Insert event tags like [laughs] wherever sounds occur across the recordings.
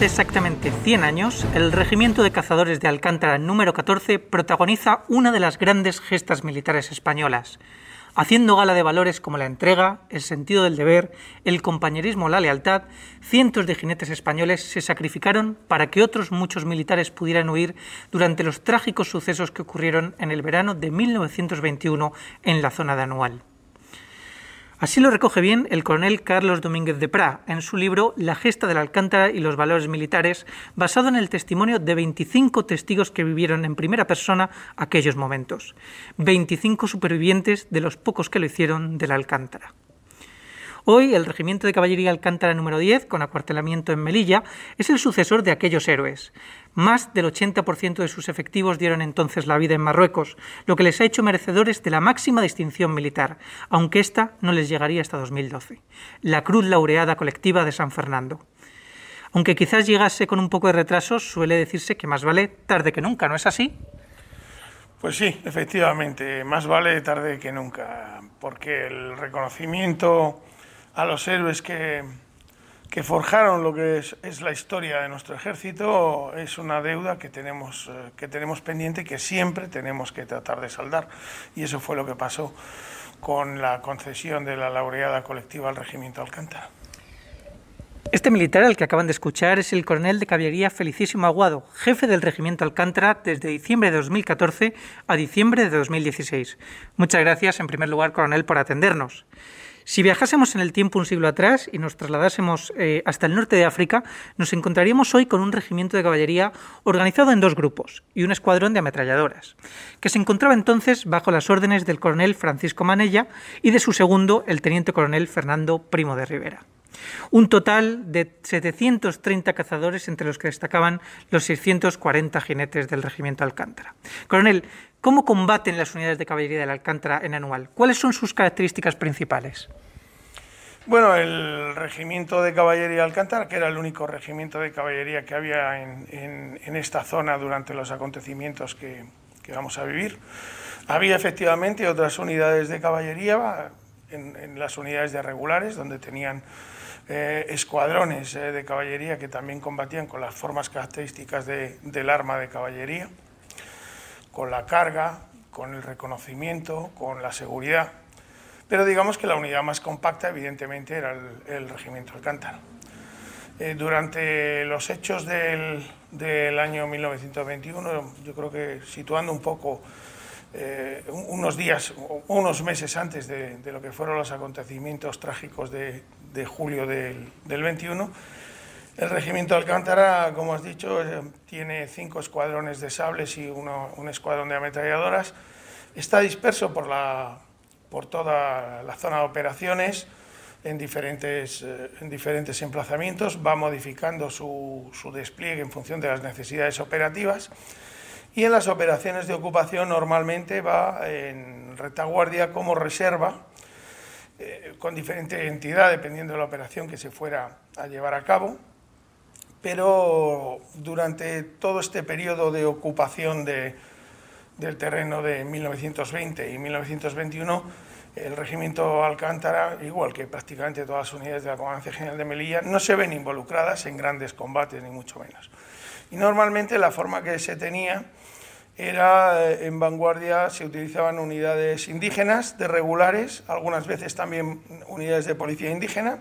Hace exactamente 100 años, el Regimiento de Cazadores de Alcántara número 14 protagoniza una de las grandes gestas militares españolas, haciendo gala de valores como la entrega, el sentido del deber, el compañerismo, la lealtad, cientos de jinetes españoles se sacrificaron para que otros muchos militares pudieran huir durante los trágicos sucesos que ocurrieron en el verano de 1921 en la zona de Anual. Así lo recoge bien el coronel Carlos Domínguez de Prá en su libro La gesta del Alcántara y los valores militares, basado en el testimonio de 25 testigos que vivieron en primera persona aquellos momentos, 25 supervivientes de los pocos que lo hicieron del Alcántara. Hoy el Regimiento de Caballería Alcántara número 10, con acuartelamiento en Melilla, es el sucesor de aquellos héroes. Más del 80% de sus efectivos dieron entonces la vida en Marruecos, lo que les ha hecho merecedores de la máxima distinción militar, aunque ésta no les llegaría hasta 2012, la Cruz Laureada Colectiva de San Fernando. Aunque quizás llegase con un poco de retraso, suele decirse que más vale tarde que nunca, ¿no es así? Pues sí, efectivamente, más vale tarde que nunca, porque el reconocimiento a los héroes que, que forjaron lo que es, la historia de nuestro ejército es una deuda que tenemos, eh, que tenemos pendiente y que siempre tenemos que tratar de saldar. Y eso fue lo que pasó con la concesión de la laureada colectiva al Regimiento Alcántara. Este militar al que acaban de escuchar es el coronel de caballería Felicísimo Aguado, jefe del Regimiento Alcántara desde diciembre de 2014 a diciembre de 2016. Muchas gracias, en primer lugar, coronel, por atendernos. Si viajásemos en el tiempo un siglo atrás y nos trasladásemos eh, hasta el norte de África, nos encontraríamos hoy con un regimiento de caballería organizado en dos grupos y un escuadrón de ametralladoras, que se encontraba entonces bajo las órdenes del coronel Francisco Manella y de su segundo, el teniente coronel Fernando Primo de Rivera. Un total de 730 cazadores, entre los que destacaban los 640 jinetes del regimiento Alcántara. Coronel, ¿cómo combaten las unidades de caballería del Alcántara en anual? ¿Cuáles son sus características principales? Bueno, el regimiento de caballería Alcántara, que era el único regimiento de caballería que había en, esta zona durante los acontecimientos que, vamos a vivir, había efectivamente otras unidades de caballería en, en las unidades de regulares, donde tenían eh, escuadrones eh, de caballería que también combatían con las formas características del arma de caballería, con la carga, con el reconocimiento, con la seguridad. Pero digamos que la unidad más compacta, evidentemente, era el, regimiento Alcántara. Eh, durante los hechos del, año 1921, yo creo que situando un poco unos días, unos meses antes de, de, lo que fueron los acontecimientos trágicos de, de julio del, 21. El regimiento Alcántara, como has dicho, eh, tiene cinco escuadrones de sables y un escuadrón de ametralladoras. Está disperso por, la, por toda la zona de operaciones en diferentes, eh, en diferentes emplazamientos, va modificando su, su despliegue en función de las necesidades operativas y en las operaciones de ocupación normalmente va en retaguardia como reserva eh, con diferente entidad dependiendo de la operación que se fuera a llevar a cabo, pero durante todo este periodo de ocupación de, del terreno de 1920 y 1921, el regimiento Alcántara, igual que prácticamente todas las unidades de la Comandancia General de Melilla, no se ven involucradas en grandes combates, ni mucho menos. Y normalmente la forma que se tenía era eh, en vanguardia, se utilizaban unidades indígenas de regulares, algunas veces también unidades de policía indígena,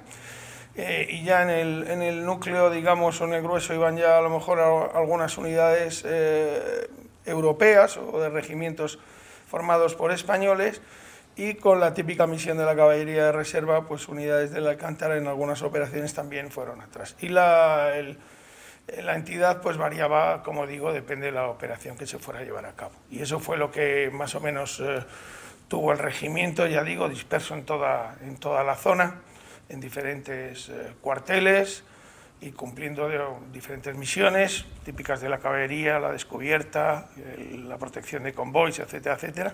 eh, y ya en el, en el, núcleo, digamos, o en el grueso iban ya a lo mejor algunas unidades eh, europeas o de regimientos formados por españoles, y con la típica misión de la caballería de reserva, pues unidades de la Alcántara en algunas operaciones también fueron atrás. Y la, la entidad pues variaba, como digo, depende de la operación que se fuera a llevar a cabo. Y eso fue lo que más o menos eh, tuvo el regimiento, ya digo, disperso en toda, en toda la zona, en diferentes eh, cuarteles y cumpliendo diferentes misiones típicas de la caballería, la descubierta, la protección de convoys, etcétera, etcétera,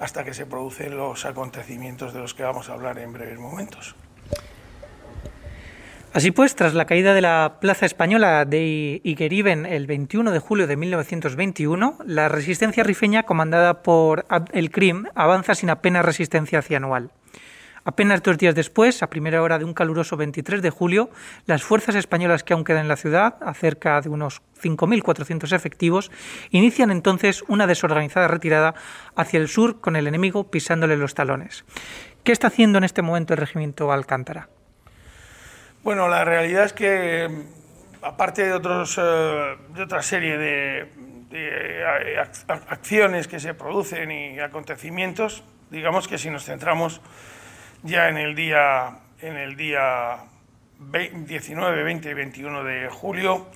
hasta que se producen los acontecimientos de los que vamos a hablar en breves momentos. Así pues, tras la caída de la Plaza Española de Igueriben el 21 de julio de 1921, la resistencia rifeña, comandada por el CRIM, avanza sin apenas resistencia hacia Anual. Apenas dos días después, a primera hora de un caluroso 23 de julio, las fuerzas españolas que aún quedan en la ciudad, a cerca de unos 5.400 efectivos, inician entonces una desorganizada retirada hacia el sur con el enemigo pisándole los talones. ¿Qué está haciendo en este momento el regimiento Alcántara? Bueno, la realidad es que, aparte de, otros, eh, de otra serie de, acciones que se producen y acontecimientos, digamos que si nos centramos ya en el día, en el día 19, 20 y 21 de julio,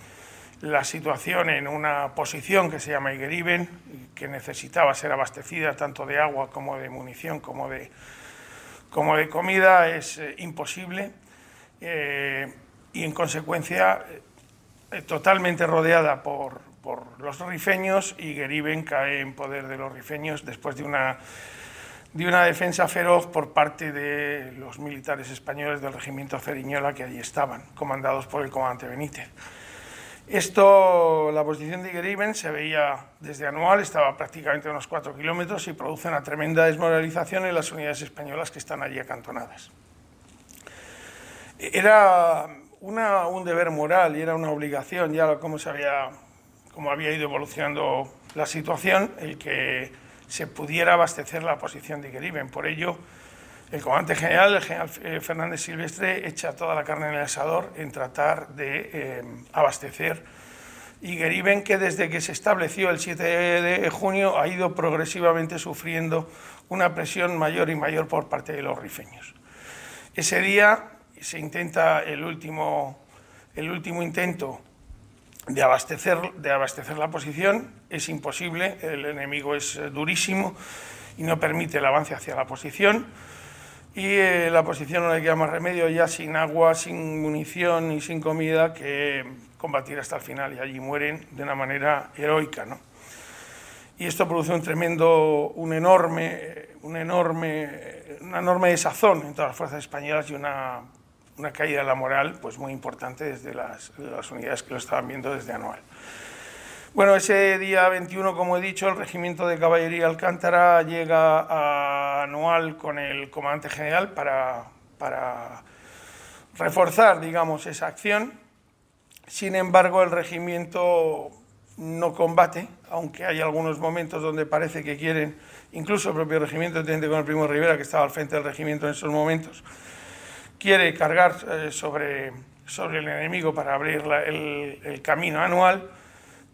la situación en una posición que se llama Igeriben, que necesitaba ser abastecida tanto de agua como de munición como de, como de comida, es eh, imposible eh, y en consecuencia eh, totalmente rodeada por, por los rifeños y Geriben cae en poder de los rifeños después de una de una defensa feroz por parte de los militares españoles del regimiento Ceriñola que allí estaban, comandados por el comandante Benítez. Esto, la posición de Igeriben se veía desde Anual, estaba prácticamente a unos cuatro kilómetros y produce una tremenda desmoralización en las unidades españolas que están allí acantonadas. Era un deber moral y era una obligación, ya como, se había, como había ido evolucionando la situación, el que se pudiera abastecer la posición de Geriben. Por ello, el comandante general, el general eh, Fernández Silvestre, echa toda la carne en el asador en tratar de eh, abastecer y Geriben, que desde que se estableció el 7 de junio ha ido progresivamente sufriendo una presión mayor y mayor por parte de los rifeños. Ese día se intenta el último, el último intento de abastecer, de abastecer la posición es imposible, el enemigo es eh, durísimo y no permite el avance hacia la posición. Y eh, la posición no le queda más remedio ya sin agua, sin munición y sin comida que combatir hasta el final y allí mueren de una manera heroica. ¿no? Y esto produce un tremendo, un enorme, un enorme, una enorme desazón en todas las fuerzas españolas y una una caída de la moral pues muy importante desde las, las, unidades que lo estaban viendo desde anual. Bueno, ese día 21, como he dicho, el Regimiento de Caballería Alcántara llega a anual con el comandante general para, para reforzar, digamos, esa acción. Sin embargo, el regimiento no combate, aunque hay algunos momentos donde parece que quieren, incluso el propio regimiento, teniente con el primo Rivera, que estaba al frente del regimiento en esos momentos, quiere cargar eh, sobre, sobre el enemigo para abrir el, camino anual,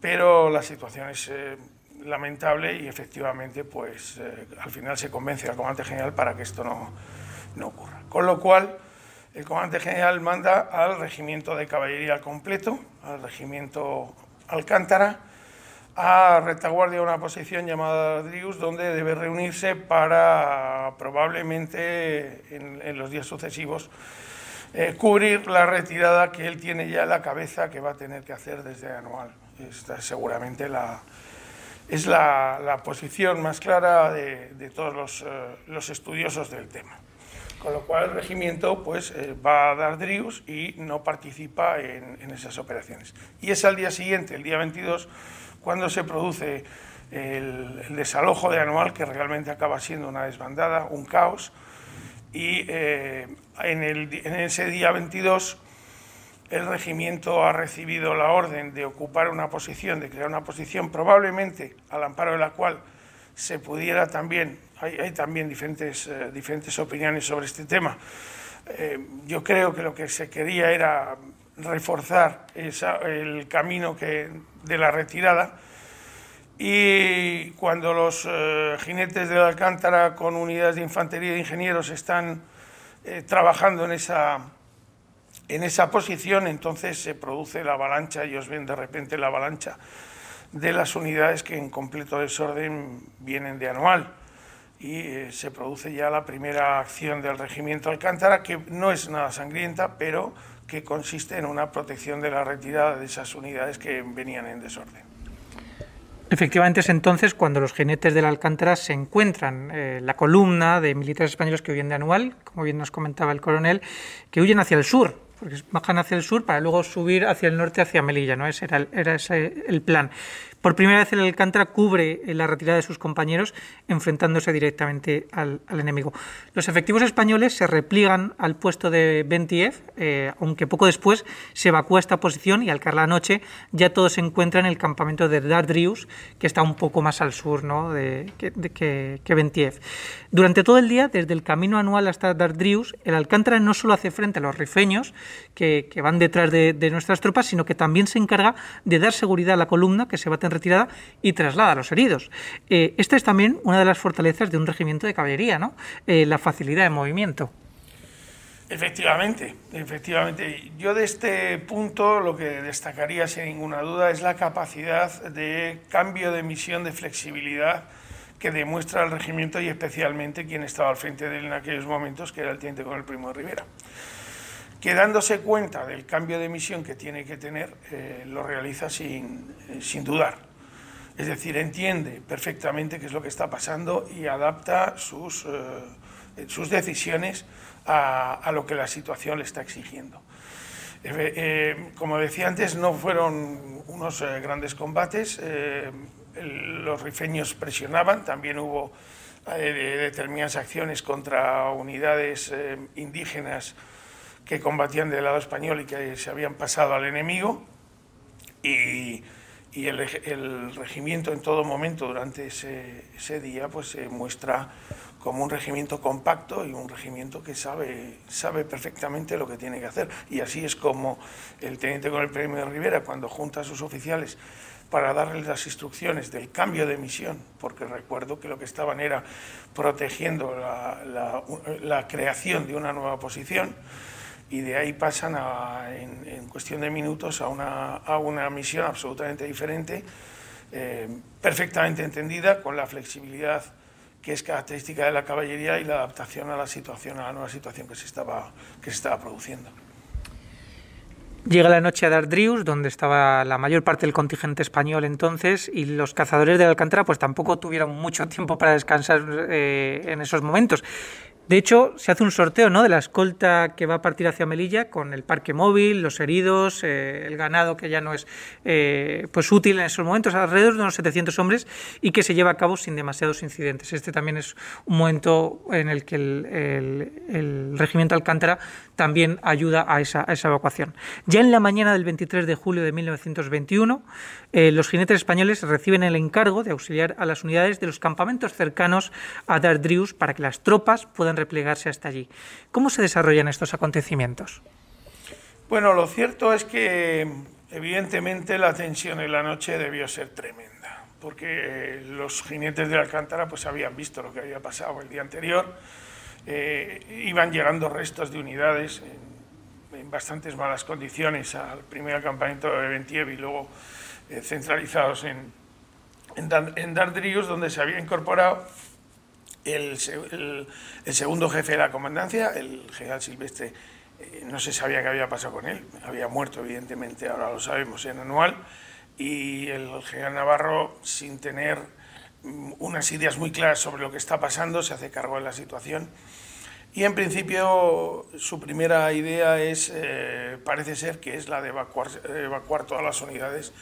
pero la situación es eh, lamentable y efectivamente pues eh, al final se convence al comandante general para que esto no, no ocurra. Con lo cual el comandante general manda al regimiento de caballería completo, al regimiento Alcántara, a retaguardia una posición llamada Drius, donde debe reunirse para probablemente en, los días sucesivos eh, cubrir la retirada que él tiene ya en la cabeza que va a tener que hacer desde anual. Esta es seguramente la, es la, posición más clara de, todos los, eh, los, estudiosos del tema. Con lo cual el regimiento pues, eh, va a dar Drius y no participa en esas operaciones. Y es al día siguiente, el día 22, cuando se produce el, desalojo de anual, que realmente acaba siendo una desbandada, un caos, y eh, en, ese día 22 el regimiento ha recibido la orden de ocupar una posición, de crear una posición, probablemente al amparo de la cual se pudiera también, hay, también diferentes, eh, diferentes opiniones sobre este tema, eh, yo creo que lo que se quería era reforzar el camino que, de la retirada. Y cuando los eh, jinetes de Alcántara con unidades de infantería de ingenieros están eh, trabajando en esa, en esa posición, entonces se produce la avalancha, ellos ven de repente la avalancha de las unidades que en completo desorden vienen de anual. Y eh, se produce ya la primera acción del regimiento Alcántara, que no es nada sangrienta, pero que consiste en una protección de la retirada de esas unidades que venían en desorden. Efectivamente es entonces cuando los jinetes del Alcántara se encuentran eh, la columna de militares españoles que huyen de Anual, como bien nos comentaba el coronel, que huyen hacia el sur, porque bajan hacia el sur para luego subir hacia el norte, hacia Melilla, ¿no? Ese era era ese el plan. Por primera vez el Alcántara cubre la retirada de sus compañeros enfrentándose directamente al, enemigo. Los efectivos españoles se repliegan al puesto de Bentiev, eh, aunque poco después se evacúa esta posición y al caer la noche ya todos se encuentran en el campamento de Dardrius, que está un poco más al sur ¿no? de, que, que, Bentiev. Durante todo el día, desde el camino anual hasta Dardrius, el Alcántara no solo hace frente a los rifeños que, van detrás de, nuestras tropas, sino que también se encarga de dar seguridad a la columna que se va a tener retirada y traslada a los heridos. Eh, esta es también una de las fortalezas de un regimiento de caballería, ¿no? Eh, la facilidad de movimiento. Efectivamente, efectivamente. Yo de este punto lo que destacaría sin ninguna duda es la capacidad de cambio de misión, de flexibilidad que demuestra el regimiento y especialmente quien estaba al frente de él en aquellos momentos, que era el teniente con el primo Rivera. Que dándose cuenta del cambio de misión que tiene que tener, eh, lo realiza sin, sin dudar. Es decir, entiende perfectamente qué es lo que está pasando y adapta sus, eh, sus decisiones a, lo que la situación le está exigiendo. Eh, eh, como decía antes, no fueron unos grandes combates, los rifeños presionaban, también hubo determinadas acciones contra unidades indígenas que combatían del lado español y que se habían pasado al enemigo. Y, y el, regimiento en todo momento durante ese, día pues se muestra como un regimiento compacto y un regimiento que sabe, sabe perfectamente lo que tiene que hacer. Y así es como el teniente con el premio de Rivera, cuando junta a sus oficiales para darles las instrucciones del cambio de misión, porque recuerdo que lo que estaban era protegiendo la creación de una nueva posición, y de ahí pasan en, cuestión de minutos a una, a una misión absolutamente diferente, eh, perfectamente entendida, con la flexibilidad que es característica de la caballería y la adaptación a la situación, a la nueva situación que se estaba, que se estaba produciendo. Llega la noche a Dardrius, donde estaba la mayor parte del contingente español entonces, y los cazadores de Alcántara pues tampoco tuvieron mucho tiempo para descansar eh, en esos momentos. De hecho, se hace un sorteo ¿no? de la escolta que va a partir hacia Melilla con el parque móvil, los heridos, eh, el ganado que ya no es eh, pues útil en esos momentos, alrededor de unos 700 hombres y que se lleva a cabo sin demasiados incidentes. Este también es un momento en el que el, regimiento Alcántara también ayuda a esa, evacuación. Ya en la mañana del 23 de julio de 1921, eh, los jinetes españoles reciben el encargo de auxiliar a las unidades de los campamentos cercanos a Dardrius para que las tropas puedan replegarse hasta allí. ¿Cómo se desarrollan estos acontecimientos? Bueno, lo cierto es que evidentemente la tensión en la noche debió ser tremenda, porque los jinetes de Alcántara pues habían visto lo que había pasado el día anterior, eh, iban llegando restos de unidades en, bastantes malas condiciones al primer campamento de Bentiev y luego eh, centralizados en, en Dardrius, donde se había incorporado el, segundo jefe de la comandancia, el general Silvestre, eh, no se sabía qué había pasado con él, había muerto evidentemente, ahora lo sabemos, en anual, y el general Navarro, sin tener mm, unas ideas muy claras sobre lo que está pasando, se hace cargo de la situación. Y en principio su primera idea es, eh, parece ser que es la de evacuar todas las unidades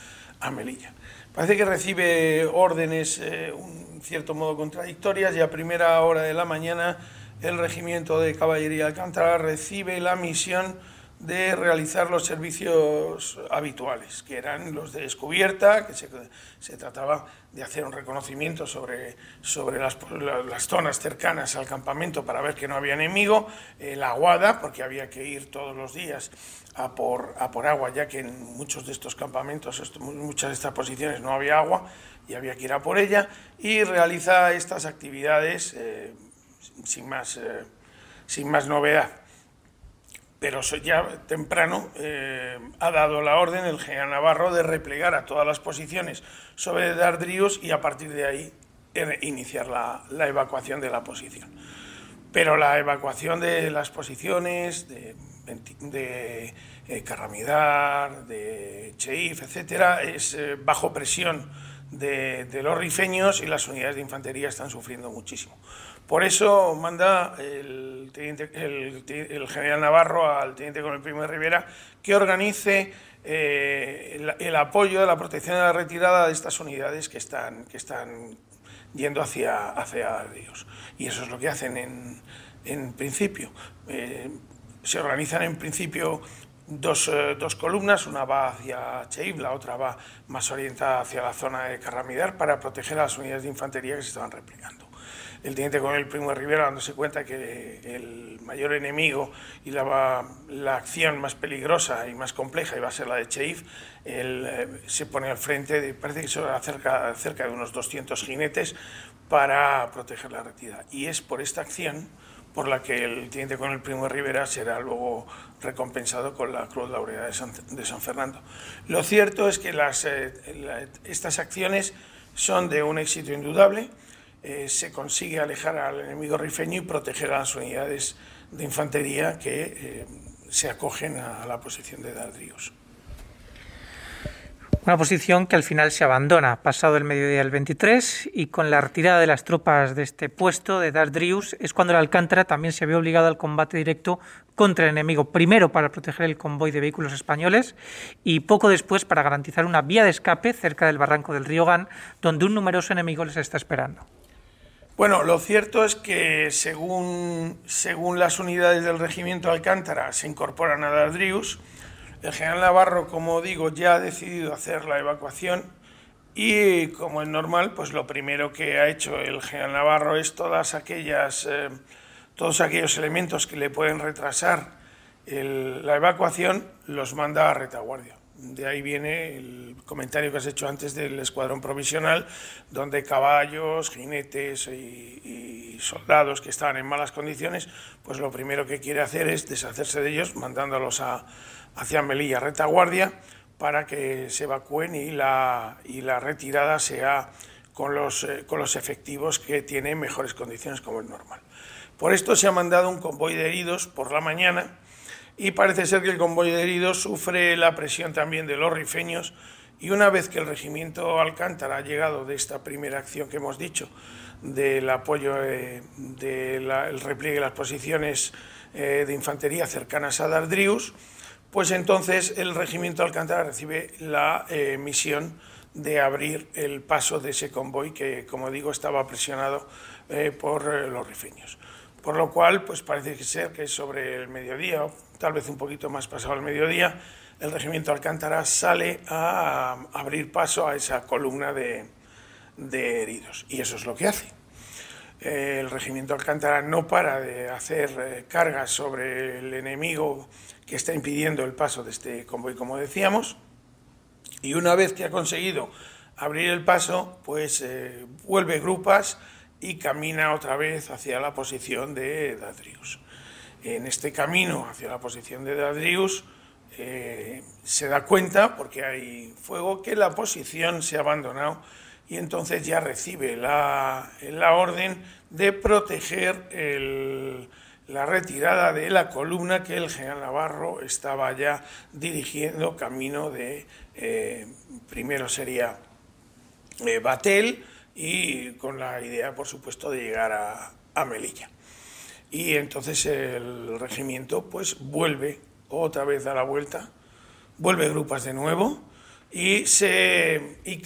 a Melilla. Parece que recibe órdenes, eh, un cierto modo contradictorias, y a primera hora de la mañana el regimiento de caballería Alcántara recibe la misión de realizar los servicios habituales, que eran los de descubierta, que se, trataba de hacer un reconocimiento sobre, sobre las, las, zonas cercanas al campamento para ver que no había enemigo, eh, la aguada, porque había que ir todos los días a por, a por agua, ya que en muchos de estos campamentos, en muchas de estas posiciones no había agua y había que ir a por ella, y realiza estas actividades eh, sin, más, eh, sin más novedad pero ya temprano eh, ha dado la orden el general Navarro de replegar a todas las posiciones sobre Dardríos y a partir de ahí eh, iniciar la, evacuación de la posición. Pero la evacuación de las posiciones de, de eh, Carramidar, de Cheif, etcétera, es bajo presión de, los rifeños y las unidades de infantería están sufriendo muchísimo. Por eso manda el, general Navarro al teniente el Primo de Rivera que organice eh, el, apoyo de la protección de la retirada de estas unidades que están, que están yendo hacia, hacia. Y eso es lo que hacen en, en principio. Eh, se organizan en principio dos, eh, dos, columnas, una va hacia Cheib, la otra va más orientada hacia la zona de Carramidar para proteger a las unidades de infantería que se estaban replicando. El teniente coronel Primo de Rivera, dándose cuenta que el mayor enemigo y la, la, acción más peligrosa y más compleja iba a ser la de Cheif, él eh, se pone al frente, de, parece que son cerca, de unos 200 jinetes para proteger la retirada. Y es por esta acción por la que el teniente con el Primo de Rivera será luego recompensado con la Cruz Laureada de San, Fernando. Lo cierto es que las, eh, estas acciones son de un éxito indudable. Eh, se consigue alejar al enemigo rifeño y proteger a las unidades de infantería que eh, se acogen a la posición de Dardrius. Una posición que al final se abandona pasado el mediodía del 23 y con la retirada de las tropas de este puesto de Dardrius es cuando el Alcántara también se vio obligado al combate directo contra el enemigo, primero para proteger el convoy de vehículos españoles y poco después para garantizar una vía de escape cerca del barranco del río Gan, donde un numeroso enemigo les está esperando. Bueno, lo cierto es que según, según las unidades del regimiento Alcántara se incorporan a Dardrius, el general Navarro, como digo, ya ha decidido hacer la evacuación y, como es normal, pues lo primero que ha hecho el general Navarro es todas aquellas, eh, todos aquellos elementos que le pueden retrasar la evacuación, los manda a retaguardia. De ahí viene el comentario que has hecho antes del escuadrón provisional, donde caballos, jinetes y, soldados que estaban en malas condiciones, pues lo primero que quiere hacer es deshacerse de ellos, mandándolos a, hacia Melilla retaguardia para que se evacúen y la, y la retirada sea con los, eh, con los efectivos que tienen mejores condiciones como es normal. Por esto se ha mandado un convoy de heridos por la mañana y parece ser que el convoy de heridos sufre la presión también de los rifeños y una vez que el regimiento Alcántara ha llegado de esta primera acción que hemos dicho, del apoyo del repliegue de las posiciones eh, de infantería cercanas a Dardrius, pues entonces el regimiento Alcántara recibe la eh, misión de abrir el paso de ese convoy que, como digo, estaba presionado eh, por eh, los rifeños. Por lo cual, pues parece ser que sobre el mediodía, tal vez un poquito más pasado el mediodía, el regimiento Alcántara sale a, abrir paso a esa columna de, heridos. Y eso es lo que hace. el regimiento Alcántara no para de hacer cargas sobre el enemigo que está impidiendo el paso de este convoy, como decíamos. Y una vez que ha conseguido abrir el paso, pues eh, vuelve grupas y camina otra vez hacia la posición de Dadrius. En este camino hacia la posición de Dadrius eh, se da cuenta, porque hay fuego, que la posición se ha abandonado y entonces ya recibe la, la orden de proteger la retirada de la columna que el general Navarro estaba ya dirigiendo camino de, eh, primero sería eh, Batel y con la idea, por supuesto, de llegar a, Melilla. Y entonces el regimiento pues vuelve otra vez a la vuelta, vuelve grupas de nuevo y, se, y,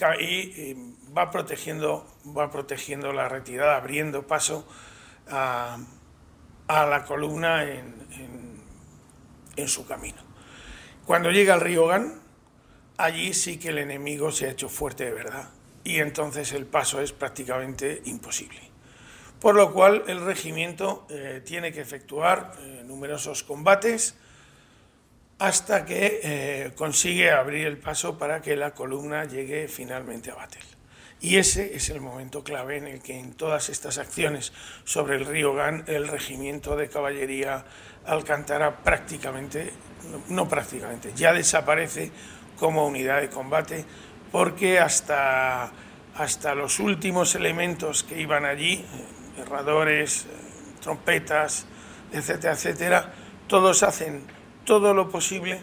va, protegiendo, va protegiendo la retirada, abriendo paso a la columna en, en, su camino. Cuando llega al río Gan, allí sí que el enemigo se ha hecho fuerte de verdad y entonces el paso es prácticamente imposible. Por lo cual el regimiento eh, tiene que efectuar eh, numerosos combates hasta que eh, consigue abrir el paso para que la columna llegue finalmente a Batel. Y ese es el momento clave en el que en todas estas acciones sobre el río Gan el regimiento de caballería Alcántara prácticamente, no prácticamente, ya desaparece como unidad de combate porque hasta, hasta los últimos elementos que iban allí, herradores, trompetas, etcétera, etcétera, todos hacen todo lo posible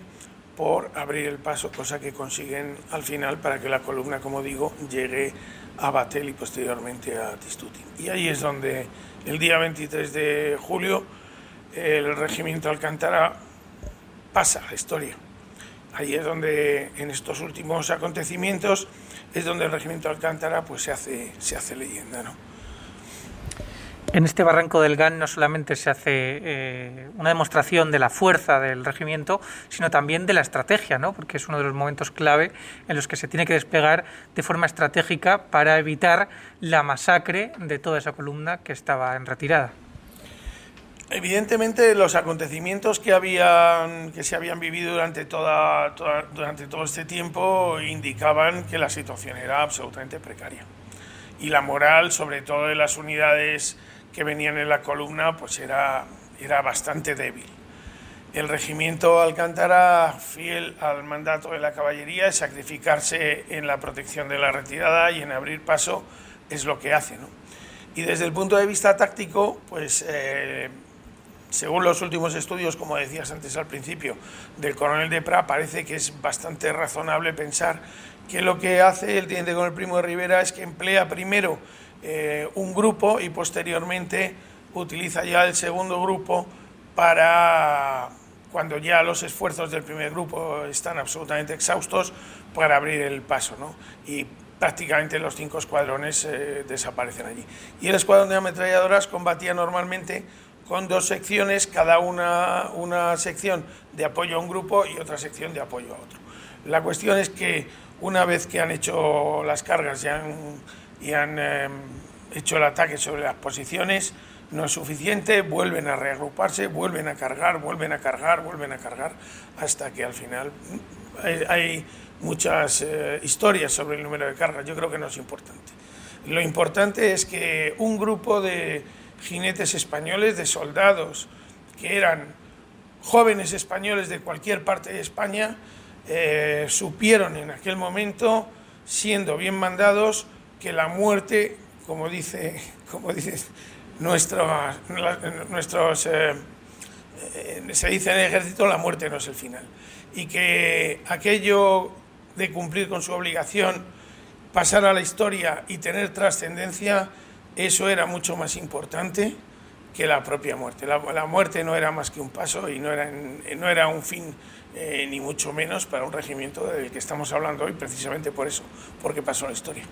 por abrir el paso, cosa que consiguen al final para que la columna, como digo, llegue a Batel y posteriormente a Tistuti. Y ahí es donde el día 23 de julio el regimiento Alcántara pasa a la historia. Ahí es donde en estos últimos acontecimientos es donde el regimiento Alcántara pues se hace, se hace leyenda. ¿no? En este barranco del GAN no solamente se hace eh, una demostración de la fuerza del regimiento, sino también de la estrategia, ¿no? porque es uno de los momentos clave en los que se tiene que desplegar de forma estratégica para evitar la masacre de toda esa columna que estaba en retirada. Evidentemente los acontecimientos que, habían, que se habían vivido durante, toda, durante todo este tiempo indicaban que la situación era absolutamente precaria. Y la moral, sobre todo de las unidades que venían en la columna, pues era, era bastante débil. El regimiento Alcántara, fiel al mandato de la caballería, sacrificarse en la protección de la retirada y en abrir paso, es lo que hace. ¿no? Y desde el punto de vista táctico, pues eh, según los últimos estudios, como decías antes al principio, del coronel de Pra, parece que es bastante razonable pensar que lo que hace el teniente con el primo de Rivera es que emplea primero eh, un grupo y posteriormente utiliza ya el segundo grupo para, cuando ya los esfuerzos del primer grupo están absolutamente exhaustos, para abrir el paso. ¿no? Y prácticamente los cinco escuadrones eh, desaparecen allí. Y el escuadrón de ametralladoras combatía normalmente con dos secciones, cada una una sección de apoyo a un grupo y otra sección de apoyo a otro. La cuestión es que una vez que han hecho las cargas y han, y han em, hecho el ataque sobre las posiciones, no es suficiente, vuelven a reagruparse, vuelven a cargar, vuelven a cargar, vuelven a cargar, hasta que al final hay, muchas eh, historias sobre el número de cargas. Yo creo que no es importante. Lo importante es que un grupo de jinetes españoles, de soldados que eran jóvenes españoles de cualquier parte de España, eh, supieron en aquel momento, siendo bien mandados, que la muerte, como dice, [laughs] como dice nuestros, nuestros eh, eh, se dice en el ejército, la muerte no es el final. Y que aquello de cumplir con su obligación, pasar a la historia y tener trascendencia, eso era mucho más importante que la propia muerte. La, muerte no era más que un paso y no era, no era un fin eh, ni mucho menos para un regimiento del que estamos hablando hoy, precisamente por eso, porque pasó la historia.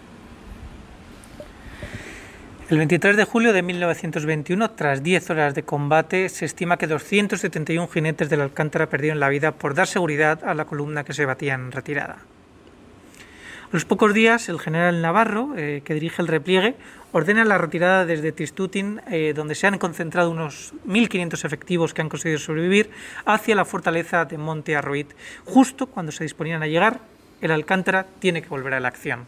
El 23 de julio de 1921, tras 10 horas de combate, se estima que 271 jinetes del Alcántara perdieron la vida por dar seguridad a la columna que se batía en retirada. A los pocos días, el general Navarro, eh, que dirige el repliegue, ordena la retirada desde Tistutin, eh, donde se han concentrado unos 1.500 efectivos que han conseguido sobrevivir, hacia la fortaleza de Monte Arroit. Justo cuando se disponían a llegar, el Alcántara tiene que volver a la acción.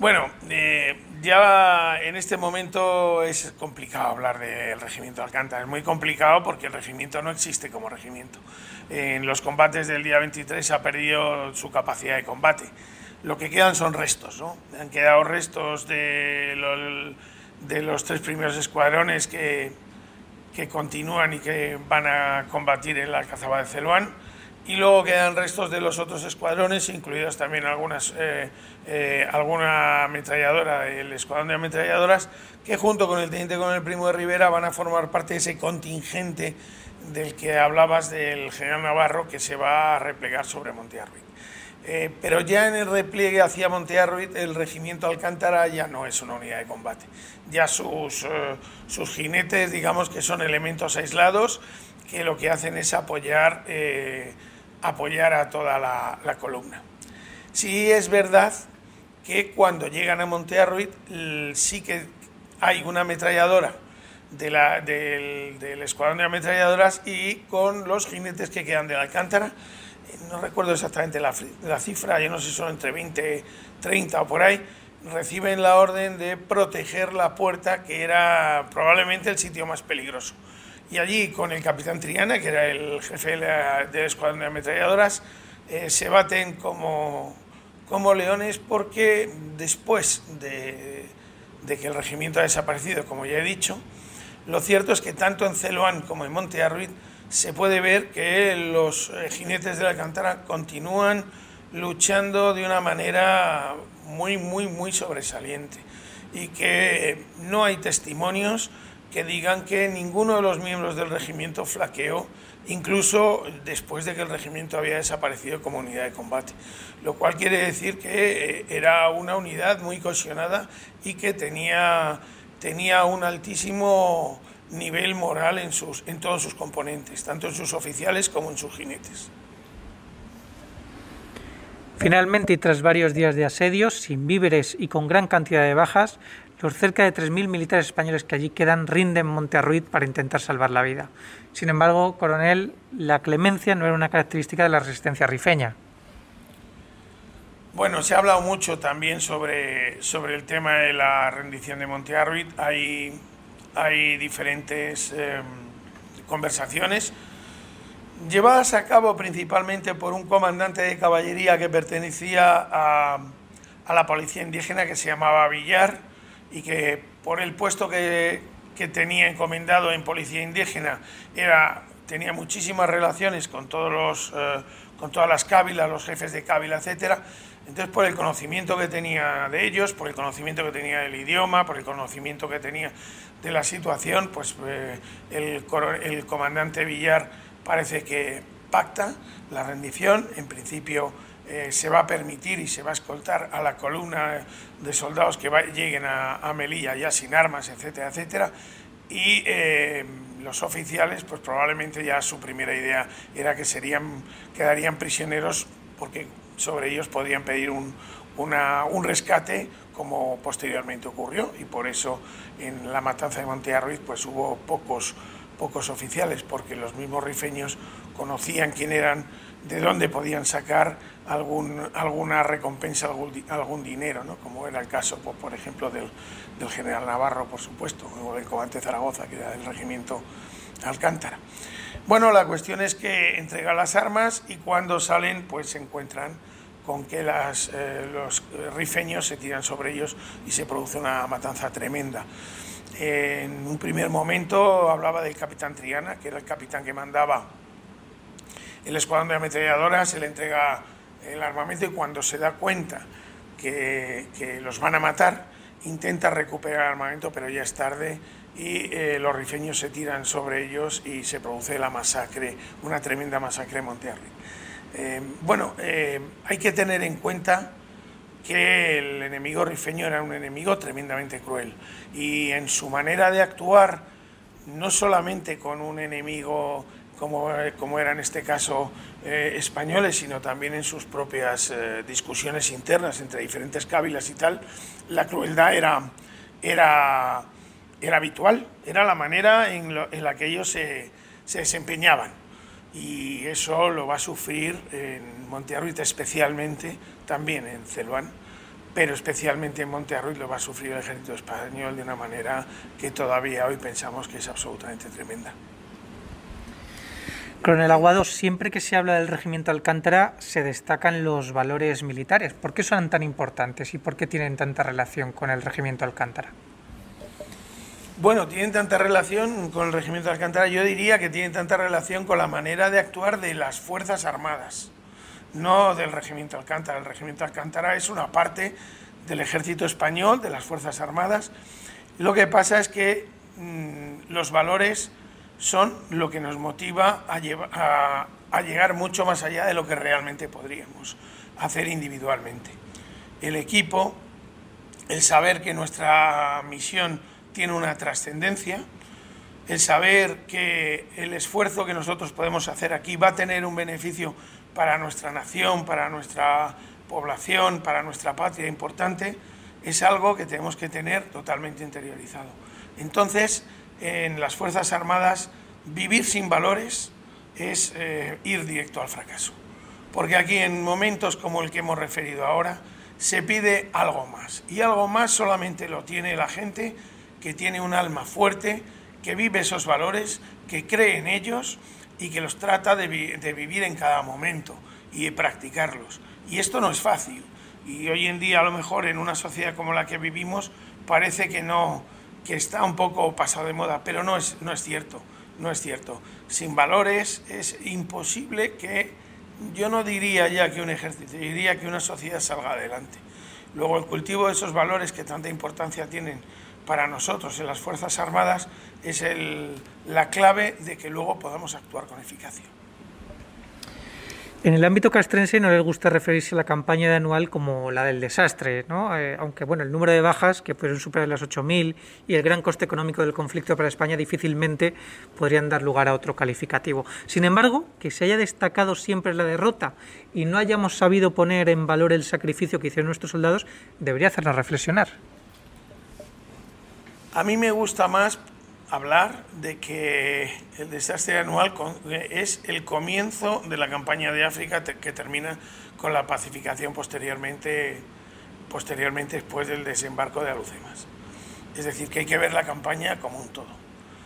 Bueno, eh, ya en este momento es complicado hablar del regimiento de Alcántara. Es muy complicado porque el regimiento no existe como regimiento. En los combates del día 23 se ha perdido su capacidad de combate. Lo que quedan son restos, ¿no? Han quedado restos de los, tres primeros escuadrones que, continúan y que van a combatir en la Alcazaba de Celuán y luego quedan restos de los otros escuadrones, incluidas también algunas, eh, eh, alguna ametralladora del escuadrón de ametralladoras, que junto con el teniente con el primo de Rivera van a formar parte de ese contingente del que hablabas del general Navarro que se va a replegar sobre Montearruit. Eh, pero ya en el repliegue hacia Montearruit el regimiento Alcántara ya no es una unidad de combate. Ya sus, sus jinetes, digamos que son elementos aislados que lo que hacen es apoyar apoyar a toda la, columna. Sí es verdad que cuando llegan a Montearruit sí que hay una ametralladora de la, del, escuadrón de ametralladoras y con los jinetes que quedan de la Alcántara. Eh, no recuerdo exactamente la, la, cifra, yo no sé si son entre 20, 30 o por ahí, reciben la orden de proteger la puerta, que era probablemente el sitio más peligroso y allí con el capitán Triana, que era el jefe del escuadrón de ametralladoras, eh, se baten como, como leones porque después de, que el regimiento ha desaparecido, como ya he dicho, lo cierto es que tanto en Celoán como en Monte Arruid se puede ver que los eh, jinetes de la Alcántara continúan luchando de una manera muy, muy, muy sobresaliente. Y que no hay testimonios que digan que ninguno de los miembros del regimiento flaqueó, incluso después de que el regimiento había desaparecido como unidad de combate, lo cual quiere decir que eh, era una unidad muy cohesionada y que tenía, tenía un altísimo nivel moral en, sus, en todos sus componentes, tanto en sus oficiales como en sus jinetes. Finalmente, y tras varios días de asedios, sin víveres y con gran cantidad de bajas, los cerca de 3.000 militares españoles que allí quedan rinden Monte Arruid para intentar salvar la vida. Sin embargo, coronel, la clemencia no era una característica de la resistencia rifeña. Bueno, se ha hablado mucho también sobre, sobre el tema de la rendición de Monte Arruid. Hay, hay diferentes em, conversaciones llevadas a cabo principalmente por un comandante de caballería que pertenecía a, a la policía indígena que se llamaba Villar y que por el puesto que, que tenía encomendado en policía indígena era, tenía muchísimas relaciones con, todos los, eh, con todas las cávilas, los jefes de cávila, etcétera. Entonces, por el conocimiento que tenía de ellos, por el conocimiento que tenía del idioma, por el conocimiento que tenía de la situación, pues eh, el, el comandante Villar parece que pacta la rendición, en principio eh, se va a permitir y se va a escoltar a la columna de soldados que lleguen a, Melilla ya sin armas, etcétera, etcétera, y eh, los oficiales, pues probablemente ya su primera idea era que serían, quedarían prisioneros porque sobre ellos podrían pedir un, un rescate como posteriormente ocurrió. Y por eso en la matanza de Monte pues hubo pocos pocos oficiales, porque los mismos rifeños conocían quién eran, de dónde podían sacar algún, alguna recompensa, algún, algún dinero, ¿no? como era el caso, pues, por ejemplo, del, del, general Navarro, por supuesto, o del comandante Zaragoza, que era del regimiento Alcántara. Bueno, la cuestión es que entregan las armas y cuando salen, pues se encuentran con que las, eh, los rifeños se tiran sobre ellos y se produce una matanza tremenda. En un primer momento hablaba del capitán Triana, que era el capitán que mandaba el escuadrón de ametralladoras, se le entrega el armamento y cuando se da cuenta que, los van a matar, intenta recuperar el armamento, pero ya es tarde y eh, los rifeños se tiran sobre ellos y se produce la masacre, una tremenda masacre en Monterrey. Eh, bueno, eh, hay que tener en cuenta que el enemigo rifeño era un enemigo tremendamente cruel y en su manera de actuar, no solamente con un enemigo como, como era en este caso eh, españoles, sino también en sus propias eh, discusiones internas entre diferentes cávilas y tal, la crueldad era, era, era habitual, era la manera en, en la que ellos se, se desempeñaban y eso lo va a sufrir en Montearruit especialmente, también en Celuán, pero especialmente en Montearruit lo va a sufrir el ejército español de una manera que todavía hoy pensamos que es absolutamente tremenda. Coronel Aguado, siempre que se habla del regimiento Alcántara se destacan los valores militares. ¿Por qué son tan importantes y por qué tienen tanta relación con el regimiento Alcántara? Bueno, tienen tanta relación con el regimiento Alcántara, yo diría que tienen tanta relación con la manera de actuar de las Fuerzas Armadas, no del regimiento Alcántara. El regimiento Alcántara es una parte del ejército español, de las Fuerzas Armadas. Lo que pasa es que mm, los valores son lo que nos motiva a, llegar mucho más allá de lo que realmente podríamos hacer individualmente. El equipo, el saber que nuestra misión tiene una trascendencia, el saber que el esfuerzo que nosotros podemos hacer aquí va a tener un beneficio para nuestra nación, para nuestra población, para nuestra patria importante, es algo que tenemos que tener totalmente interiorizado. Entonces, en las Fuerzas Armadas, vivir sin valores es eh, ir directo al fracaso. Porque aquí, en momentos como el que hemos referido ahora, se pide algo más. Y algo más solamente lo tiene la gente que tiene un alma fuerte, que vive esos valores, que cree en ellos y que los trata de, vivir en cada momento y de practicarlos. Y esto no es fácil. Y hoy en día, a lo mejor, en una sociedad como la que vivimos, parece que no, que está un poco pasado de moda, pero no es, no es cierto. no es cierto. Sin valores es imposible que, yo no diría ya que un ejército, diría que una sociedad salga adelante. Luego el cultivo de esos valores que tanta importancia tienen para nosotros en las Fuerzas Armadas es la clave de que luego podamos actuar con eficacia. En el ámbito castrense no les gusta referirse a la campaña de anual como la del desastre, ¿no? Eh, aunque bueno, el número de bajas, que pueden superar las 8.000, y el gran coste económico del conflicto para España difícilmente podrían dar lugar a otro calificativo. Sin embargo, que se haya destacado siempre la derrota y no hayamos sabido poner en valor el sacrificio que hicieron nuestros soldados, debería hacernos reflexionar. A mí me gusta más hablar de que el desastre anual es el comienzo de la campaña de África que termina con la pacificación posteriormente, posteriormente después del desembarco de Alucemas. Es decir, que hay que ver la campaña como un todo.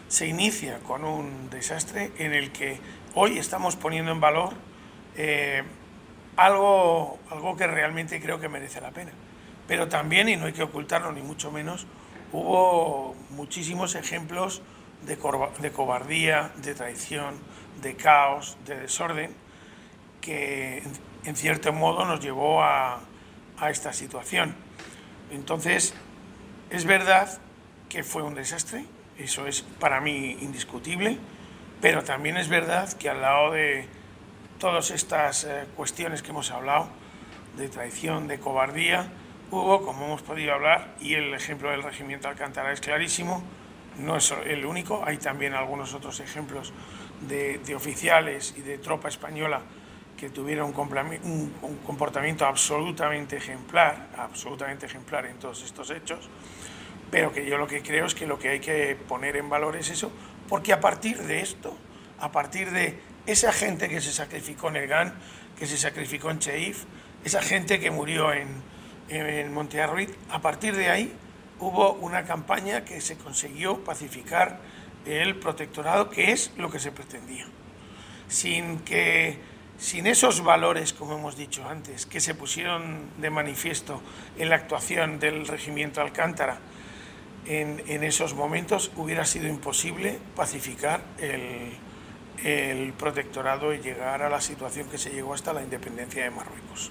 Se inicia con un desastre en el que hoy estamos poniendo en valor eh, algo, algo que realmente creo que merece la pena. Pero también, y no hay que ocultarlo ni mucho menos, hubo muchísimos ejemplos de, cobardía, de traición, de caos, de desorden, que en cierto modo nos llevó a, esta situación. Entonces, es verdad que fue un desastre, eso es para mí indiscutible, pero también es verdad que al lado de todas estas eh, cuestiones que hemos hablado, de traición, de cobardía, Como hemos podido hablar, y el ejemplo del regimiento Alcántara es clarísimo, no es el único, hay también algunos otros ejemplos de, oficiales y de tropa española que tuvieron un, un, comportamiento absolutamente ejemplar, absolutamente ejemplar en todos estos hechos, pero que yo lo que creo es que lo que hay que poner en valor es eso, porque a partir de esto, a partir de esa gente que se sacrificó en el GAN, que se sacrificó en Cheif, esa gente que murió en, en Montearruid, a partir de ahí hubo una campaña que se consiguió pacificar el protectorado, que es lo que se pretendía. Sin que sin esos valores, como hemos dicho antes, que se pusieron de manifiesto en la actuación del regimiento Alcántara en, esos momentos, hubiera sido imposible pacificar el protectorado y llegar a la situación que se llegó hasta la independencia de Marruecos.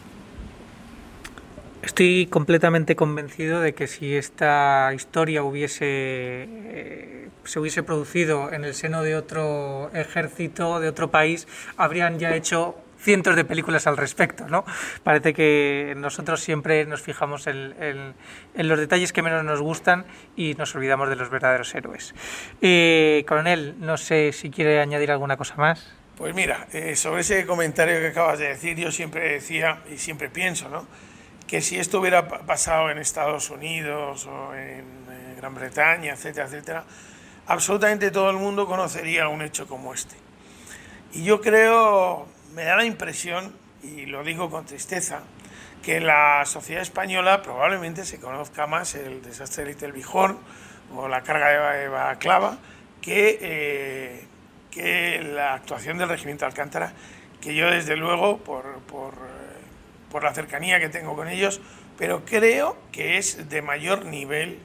Estoy completamente convencido de que si esta historia hubiese eh, se hubiese producido en el seno de otro ejército, de otro país, habrían ya hecho cientos de películas al respecto, ¿no? Parece que nosotros siempre nos fijamos en, los detalles que menos nos gustan y nos olvidamos de los verdaderos héroes. Eh, coronel, no sé si quiere añadir alguna cosa más. Pues mira, eh, sobre ese comentario que acabas de decir, yo siempre decía y siempre pienso, ¿no? Que si esto hubiera pasado en Estados Unidos o en Gran Bretaña, etcétera, etcétera, absolutamente todo el mundo conocería un hecho como este. Y yo creo, me da la impresión, y lo digo con tristeza, que la sociedad española probablemente se conozca más el desastre de Little Bijón o la carga de Clava que, eh, que la actuación del regimiento Alcántara, que yo desde luego, por, por por la cercanía que tengo con ellos, pero creo que es de mayor nivel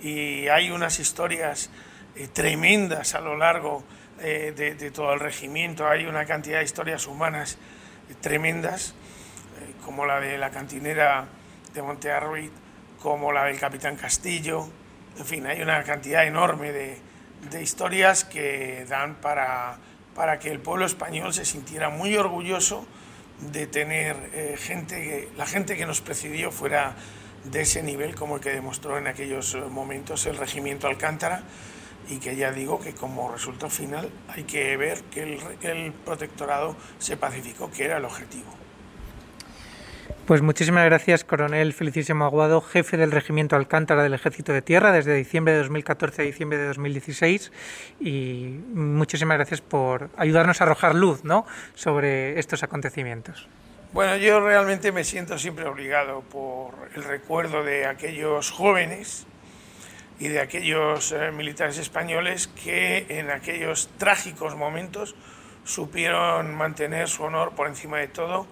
y hay unas historias eh, tremendas a lo largo eh, de, todo el regimiento, hay una cantidad de historias humanas eh, tremendas, como la de la cantinera de Montearruid, como la del capitán Castillo, en fin, hay una cantidad enorme de, de historias que dan para, para que el pueblo español se sintiera muy orgulloso de tener eh, gente, la gente que nos presidió fuera de ese nivel como el que demostró en aquellos eh, momentos el regimiento Alcántara y que ya digo que como resultado final hay que ver que el, el protectorado se pacificó, que era el objetivo. Pues muchísimas gracias, coronel Felicísimo Aguado, jefe del Regimiento Alcántara del Ejército de Tierra desde diciembre de 2014 a diciembre de 2016 y muchísimas gracias por ayudarnos a arrojar luz ¿no? sobre estos acontecimientos. Bueno, yo realmente me siento siempre obligado por el recuerdo de aquellos jóvenes y de aquellos eh, militares españoles que en aquellos trágicos momentos supieron mantener su honor por encima de todo